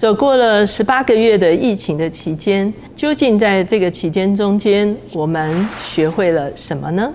走过了十八个月的疫情的期间，究竟在这个期间中间，我们学会了什么呢？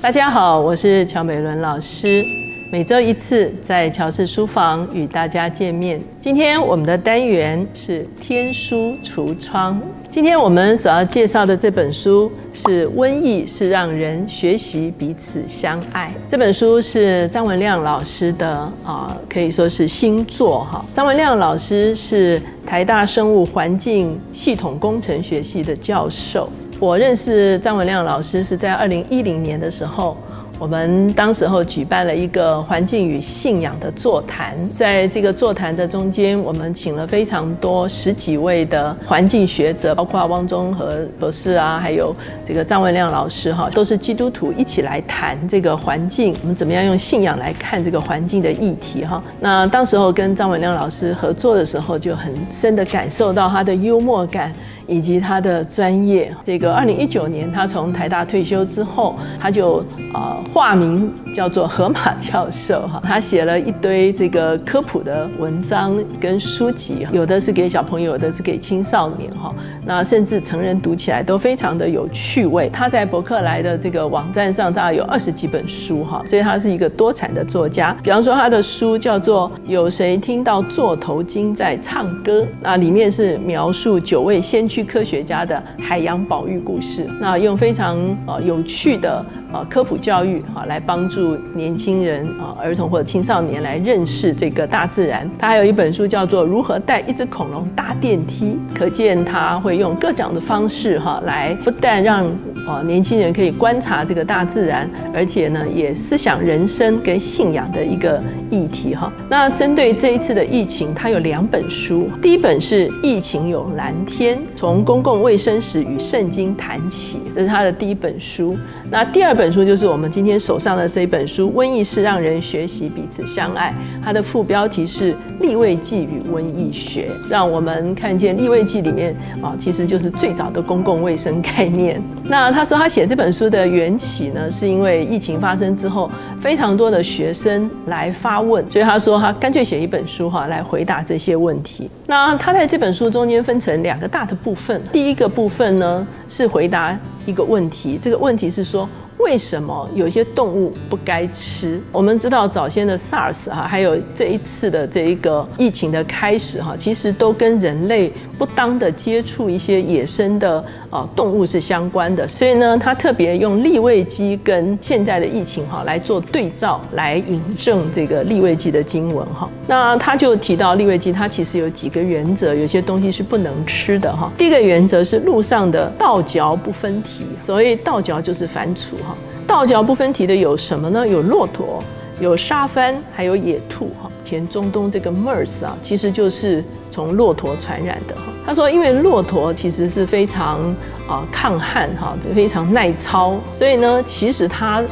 大家好，我是乔美伦老师。每周一次在乔氏书房与大家见面。今天我们的单元是天书橱窗。今天我们所要介绍的这本书是《瘟疫是让人学习彼此相爱》。这本书是张文亮老师的啊，可以说是新作哈。张文亮老师是台大生物环境系统工程学系的教授。我认识张文亮老师是在二零一零年的时候。我们当时候举办了一个环境与信仰的座谈，在这个座谈的中间，我们请了非常多十几位的环境学者，包括汪中和博士啊，还有这个张文亮老师哈，都是基督徒一起来谈这个环境，我们怎么样用信仰来看这个环境的议题哈。那当时候跟张文亮老师合作的时候，就很深的感受到他的幽默感。以及他的专业，这个二零一九年他从台大退休之后，他就呃化名叫做河马教授哈，他写了一堆这个科普的文章跟书籍，有的是给小朋友，有的是给青少年哈，那甚至成人读起来都非常的有趣味。他在博客来的这个网站上大概有二十几本书哈，所以他是一个多产的作家。比方说他的书叫做《有谁听到座头鲸在唱歌》，那里面是描述九位先驱。科学家的海洋保育故事，那用非常呃有趣的。啊，科普教育啊，来帮助年轻人啊、儿童或者青少年来认识这个大自然。他还有一本书叫做《如何带一只恐龙搭电梯》，可见他会用各种的方式哈，来不但让啊年轻人可以观察这个大自然，而且呢，也思想人生跟信仰的一个议题哈。那针对这一次的疫情，他有两本书，第一本是《疫情有蓝天：从公共卫生史与圣经谈起》，这是他的第一本书。那第二本书就是我们今天手上的这一本书《瘟疫是让人学习彼此相爱》，它的副标题是《立位记与瘟疫学》，让我们看见立位记里面啊，其实就是最早的公共卫生概念。那他说他写这本书的缘起呢，是因为疫情发生之后，非常多的学生来发他问，所以他说他干脆写一本书哈，来回答这些问题。那他在这本书中间分成两个大的部分，第一个部分呢是回答。一个问题，这个问题是说，为什么有些动物不该吃？我们知道早先的 SARS 哈，还有这一次的这一个疫情的开始哈，其实都跟人类不当的接触一些野生的。啊，动物是相关的，所以呢，他特别用利位机跟现在的疫情哈来做对照，来引证这个利位机的经文哈。那他就提到利位机，它其实有几个原则，有些东西是不能吃的哈。第一个原则是路上的倒嚼不分蹄，所谓倒嚼就是反刍哈。倒嚼不分蹄的有什么呢？有骆驼。有沙帆，还有野兔哈。前中东这个 MERS 啊，其实就是从骆驼传染的哈。他说，因为骆驼其实是非常啊抗旱哈，非常耐操，所以呢，其实它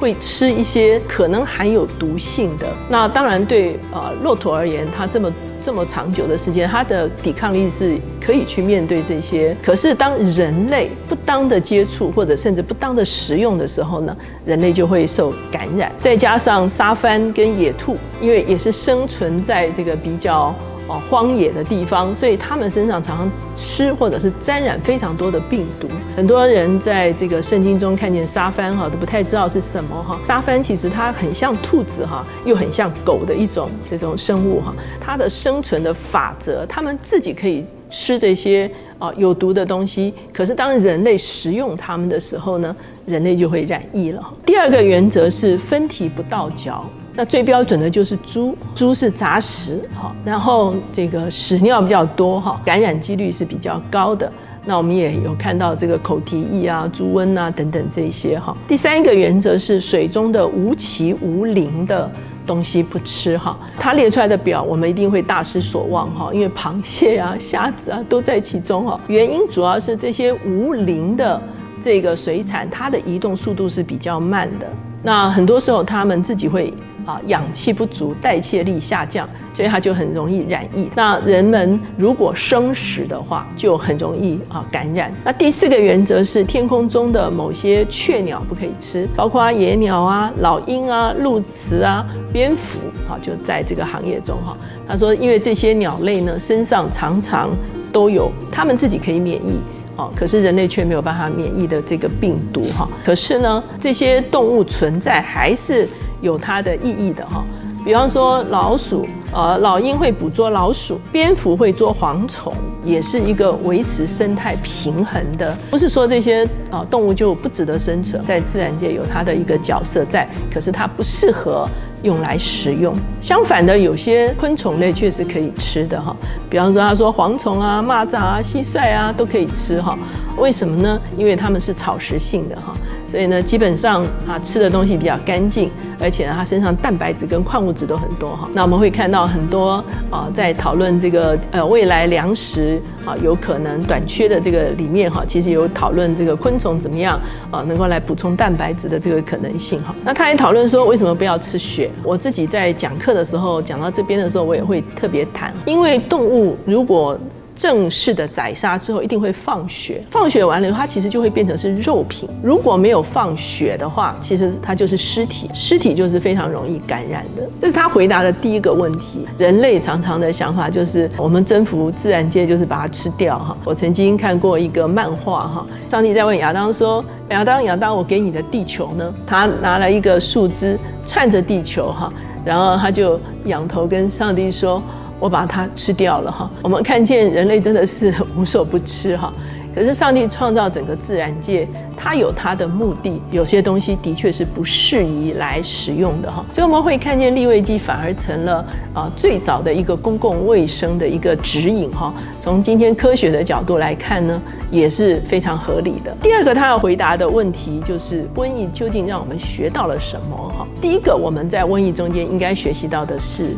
会吃一些可能含有毒性的。那当然对啊骆驼而言，它这么。这么长久的时间，它的抵抗力是可以去面对这些。可是当人类不当的接触或者甚至不当的食用的时候呢，人类就会受感染。再加上沙帆跟野兔，因为也是生存在这个比较。哦，荒野的地方，所以他们身上常常吃或者是沾染非常多的病毒。很多人在这个圣经中看见沙帆哈，都不太知道是什么哈。沙帆其实它很像兔子哈，又很像狗的一种这种生物哈。它的生存的法则，它们自己可以吃这些啊有毒的东西，可是当人类食用它们的时候呢，人类就会染疫了。第二个原则是分体不倒嚼。那最标准的就是猪，猪是杂食，哈，然后这个屎尿比较多，哈，感染几率是比较高的。那我们也有看到这个口蹄疫啊、猪瘟啊等等这些，哈。第三个原则是水中的无鳍无鳞的东西不吃，哈。它列出来的表，我们一定会大失所望，哈，因为螃蟹啊、虾子啊都在其中，哈。原因主要是这些无鳞的。这个水产，它的移动速度是比较慢的。那很多时候，它们自己会啊氧气不足，代谢力下降，所以它就很容易染疫。那人们如果生食的话，就很容易啊感染。那第四个原则是，天空中的某些雀鸟不可以吃，包括野鸟啊、老鹰啊、鸬鹚啊、蝙蝠啊，就在这个行业中哈。他说，因为这些鸟类呢，身上常常都有它们自己可以免疫。哦，可是人类却没有办法免疫的这个病毒哈。可是呢，这些动物存在还是有它的意义的哈。比方说老鼠，呃，老鹰会捕捉老鼠，蝙蝠会捉蝗虫，也是一个维持生态平衡的。不是说这些啊动物就不值得生存，在自然界有它的一个角色在，可是它不适合。用来食用。相反的，有些昆虫类确实可以吃的哈，比方说他说蝗虫啊、蚂蚱啊、蟋蟀啊都可以吃哈。为什么呢？因为它们是草食性的哈。所以呢，基本上啊，吃的东西比较干净，而且呢，它身上蛋白质跟矿物质都很多哈。那我们会看到很多啊，在讨论这个呃未来粮食啊有可能短缺的这个里面哈，其实有讨论这个昆虫怎么样啊能够来补充蛋白质的这个可能性哈。那他也讨论说为什么不要吃血？我自己在讲课的时候讲到这边的时候，我也会特别谈，因为动物如果正式的宰杀之后一定会放血，放血完了它其实就会变成是肉品。如果没有放血的话，其实它就是尸体，尸体就是非常容易感染的。这是他回答的第一个问题。人类常常的想法就是我们征服自然界就是把它吃掉哈。我曾经看过一个漫画哈，上帝在问亚当说：“亚当，亚当，我给你的地球呢？”他拿了一个树枝串着地球哈，然后他就仰头跟上帝说。我把它吃掉了哈。我们看见人类真的是无所不吃哈。可是上帝创造整个自然界，他有他的目的。有些东西的确是不适宜来使用的哈。所以我们会看见利未记反而成了啊最早的一个公共卫生的一个指引哈。从今天科学的角度来看呢，也是非常合理的。第二个他要回答的问题就是瘟疫究竟让我们学到了什么哈？第一个我们在瘟疫中间应该学习到的是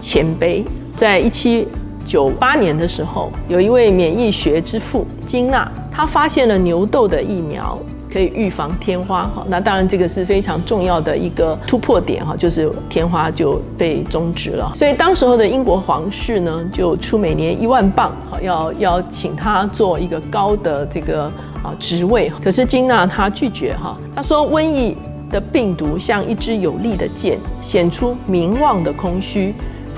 谦卑。在一七九八年的时候，有一位免疫学之父金纳，他发现了牛痘的疫苗可以预防天花。哈，那当然这个是非常重要的一个突破点哈，就是天花就被终止了。所以当时候的英国皇室呢，就出每年一万镑，哈，要要请他做一个高的这个啊职位。可是金纳他拒绝哈，他说瘟疫的病毒像一支有力的剑，显出名望的空虚。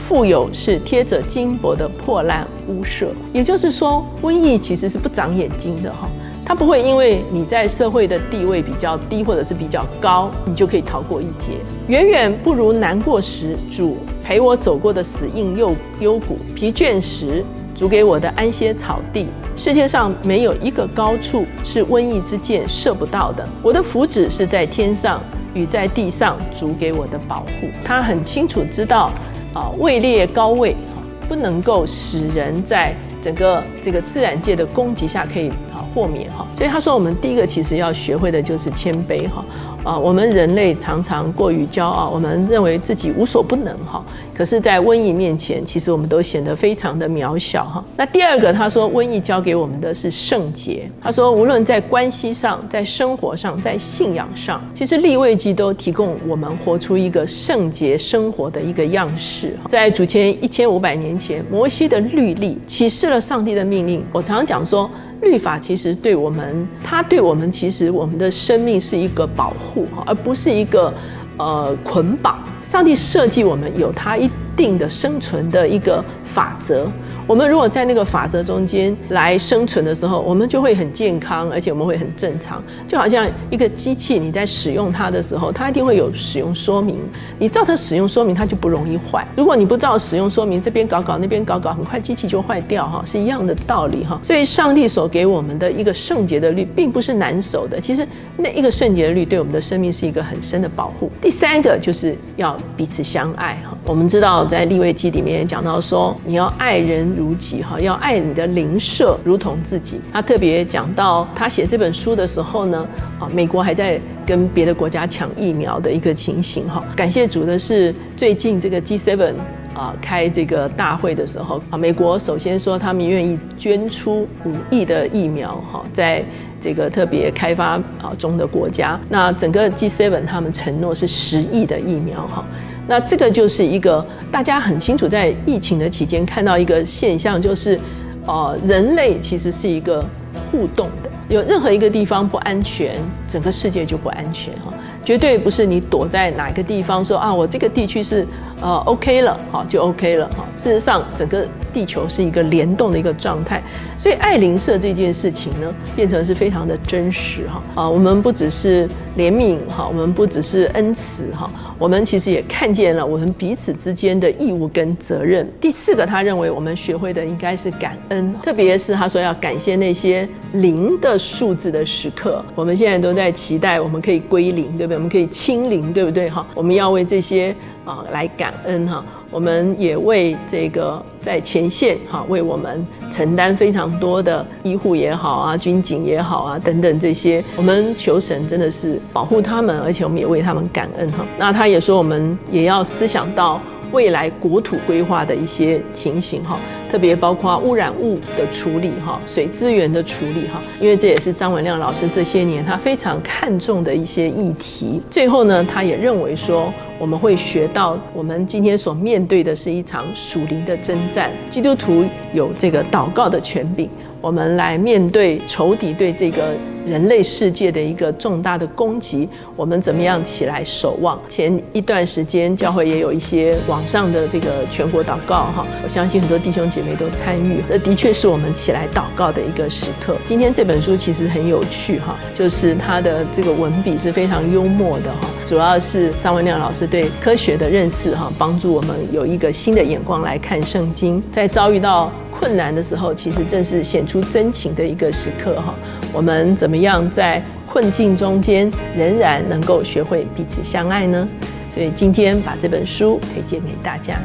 富有是贴着金箔的破烂屋舍，也就是说，瘟疫其实是不长眼睛的哈，它不会因为你在社会的地位比较低或者是比较高，你就可以逃过一劫。远远不如难过时主陪我走过的死硬又幽谷，疲倦时主给我的安歇草地。世界上没有一个高处是瘟疫之箭射不到的。我的福祉是在天上与在地上主给我的保护。他很清楚知道。啊，位列高位哈，不能够使人在整个这个自然界的攻击下可以啊豁免哈。所以他说，我们第一个其实要学会的就是谦卑哈。啊，我们人类常常过于骄傲，我们认为自己无所不能哈。可是，在瘟疫面前，其实我们都显得非常的渺小哈。那第二个，他说，瘟疫教给我们的是圣洁。他说，无论在关系上、在生活上、在信仰上，其实立位记都提供我们活出一个圣洁生活的一个样式。在主前一千五百年前，摩西的律例启示了上帝的命令。我常常讲说。律法其实对我们，它对我们其实我们的生命是一个保护，而不是一个呃捆绑。上帝设计我们有它一定的生存的一个法则。我们如果在那个法则中间来生存的时候，我们就会很健康，而且我们会很正常。就好像一个机器，你在使用它的时候，它一定会有使用说明。你照它使用说明，它就不容易坏。如果你不照使用说明，这边搞搞，那边搞搞，很快机器就坏掉哈，是一样的道理哈。所以，上帝所给我们的一个圣洁的律，并不是难守的。其实，那一个圣洁的律对我们的生命是一个很深的保护。第三个就是要彼此相爱哈。我们知道在立位记里面讲到说，你要爱人。如己哈，要爱你的邻舍如同自己。他特别讲到他写这本书的时候呢，啊，美国还在跟别的国家抢疫苗的一个情形哈。感谢主的是，最近这个 G7 啊开这个大会的时候啊，美国首先说他们愿意捐出五亿的疫苗哈，在这个特别开发啊中的国家。那整个 G7 他们承诺是十亿的疫苗哈。那这个就是一个大家很清楚，在疫情的期间看到一个现象，就是呃，人类其实是一个互动的。有任何一个地方不安全，整个世界就不安全哈。绝对不是你躲在哪个地方说啊，我这个地区是呃 OK 了，好就 OK 了哈。事实上，整个地球是一个联动的一个状态，所以爱邻舍这件事情呢，变成是非常的真实哈。啊，我们不只是怜悯哈，我们不只是恩慈哈，我们其实也看见了我们彼此之间的义务跟责任。第四个，他认为我们学会的应该是感恩，特别是他说要感谢那些零的数字的时刻。我们现在都在期待我们可以归零，对不对？我们可以清零，对不对？哈，我们要为这些啊来感恩哈。我们也为这个在前线哈，为我们承担非常多的医护也好啊，军警也好啊等等这些，我们求神真的是保护他们，而且我们也为他们感恩哈。那他也说，我们也要思想到未来国土规划的一些情形哈。特别包括污染物的处理哈，水资源的处理哈，因为这也是张文亮老师这些年他非常看重的一些议题。最后呢，他也认为说，我们会学到我们今天所面对的是一场属灵的征战，基督徒有这个祷告的权柄。我们来面对仇敌对这个人类世界的一个重大的攻击，我们怎么样起来守望？前一段时间教会也有一些网上的这个全国祷告哈，我相信很多弟兄姐妹都参与，这的确是我们起来祷告的一个时刻。今天这本书其实很有趣哈，就是它的这个文笔是非常幽默的哈，主要是张文亮老师对科学的认识哈，帮助我们有一个新的眼光来看圣经，在遭遇到。困难的时候，其实正是显出真情的一个时刻哈。我们怎么样在困境中间仍然能够学会彼此相爱呢？所以今天把这本书推荐给大家。